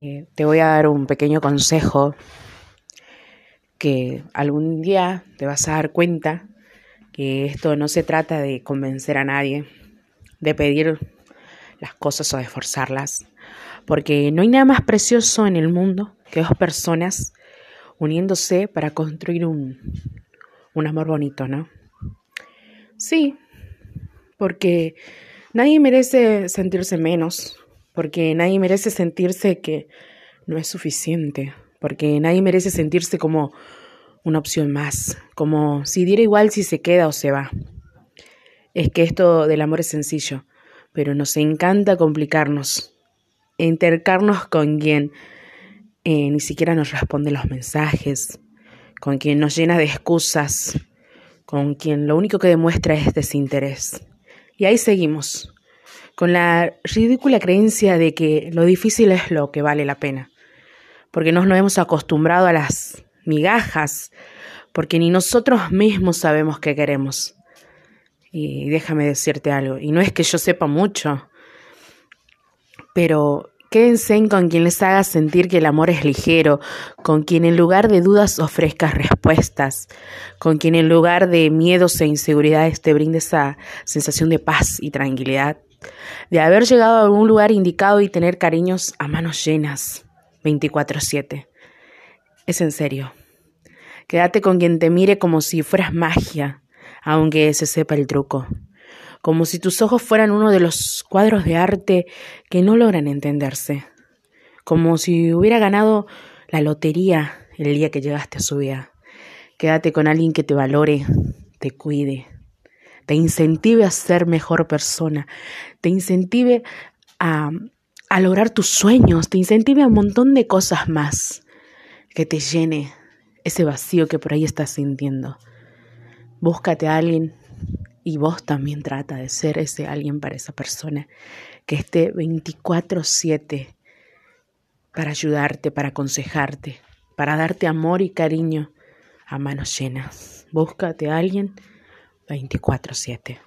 Eh, te voy a dar un pequeño consejo que algún día te vas a dar cuenta que esto no se trata de convencer a nadie, de pedir las cosas o de forzarlas, porque no hay nada más precioso en el mundo que dos personas uniéndose para construir un, un amor bonito, ¿no? Sí, porque nadie merece sentirse menos porque nadie merece sentirse que no es suficiente, porque nadie merece sentirse como una opción más, como si diera igual si se queda o se va. Es que esto del amor es sencillo, pero nos encanta complicarnos, intercarnos con quien eh, ni siquiera nos responde los mensajes, con quien nos llena de excusas, con quien lo único que demuestra es desinterés. Y ahí seguimos, con la ridícula creencia de que lo difícil es lo que vale la pena, porque nos, nos hemos acostumbrado a las migajas, porque ni nosotros mismos sabemos qué queremos. Y déjame decirte algo, y no es que yo sepa mucho, pero quédense con quien les haga sentir que el amor es ligero, con quien en lugar de dudas ofrezca respuestas, con quien en lugar de miedos e inseguridades te brinde esa sensación de paz y tranquilidad de haber llegado a algún lugar indicado y tener cariños a manos llenas, 24/7. Es en serio. Quédate con quien te mire como si fueras magia, aunque se sepa el truco. Como si tus ojos fueran uno de los cuadros de arte que no logran entenderse. Como si hubiera ganado la lotería el día que llegaste a su vida. Quédate con alguien que te valore, te cuide, te incentive a ser mejor persona, te incentive a, a lograr tus sueños, te incentive a un montón de cosas más, que te llene ese vacío que por ahí estás sintiendo. Búscate a alguien y vos también trata de ser ese alguien para esa persona que esté 24/7 para ayudarte, para aconsejarte, para darte amor y cariño a manos llenas. Búscate a alguien 24/7.